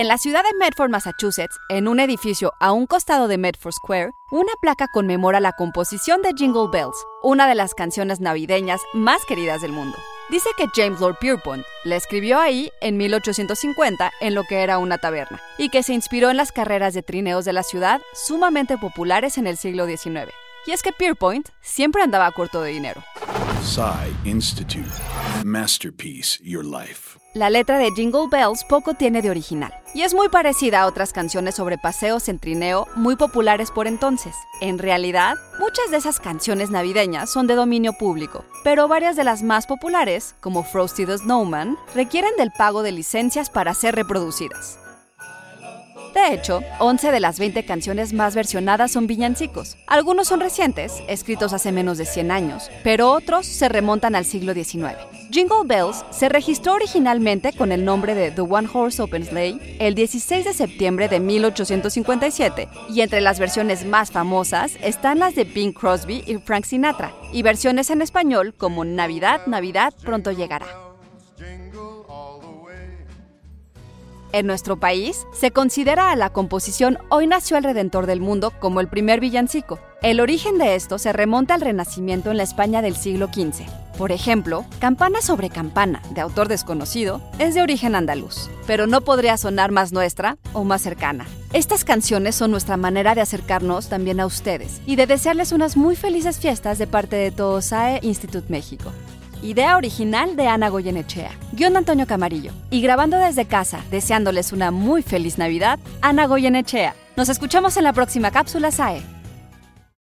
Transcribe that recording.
En la ciudad de Medford, Massachusetts, en un edificio a un costado de Medford Square, una placa conmemora la composición de Jingle Bells, una de las canciones navideñas más queridas del mundo. Dice que James Lord Pierpont la escribió ahí en 1850 en lo que era una taberna y que se inspiró en las carreras de trineos de la ciudad sumamente populares en el siglo XIX. Y es que Pierpont siempre andaba corto de dinero. Institute. Masterpiece Your Life. La letra de Jingle Bells poco tiene de original y es muy parecida a otras canciones sobre paseos en trineo muy populares por entonces. En realidad, muchas de esas canciones navideñas son de dominio público, pero varias de las más populares, como Frosty the Snowman, requieren del pago de licencias para ser reproducidas. De hecho, 11 de las 20 canciones más versionadas son villancicos. Algunos son recientes, escritos hace menos de 100 años, pero otros se remontan al siglo XIX. Jingle Bells se registró originalmente con el nombre de The One Horse Open Sleigh el 16 de septiembre de 1857, y entre las versiones más famosas están las de Bing Crosby y Frank Sinatra, y versiones en español como Navidad, Navidad pronto llegará. En nuestro país, se considera a la composición Hoy nació el Redentor del Mundo como el primer villancico. El origen de esto se remonta al Renacimiento en la España del siglo XV. Por ejemplo, Campana sobre Campana, de autor desconocido, es de origen andaluz, pero no podría sonar más nuestra o más cercana. Estas canciones son nuestra manera de acercarnos también a ustedes y de desearles unas muy felices fiestas de parte de todo SAE Institute México. Idea original de Ana Goyenechea. Guión Antonio Camarillo. Y grabando desde casa, deseándoles una muy feliz Navidad, Ana Goyenechea. Nos escuchamos en la próxima cápsula SAE.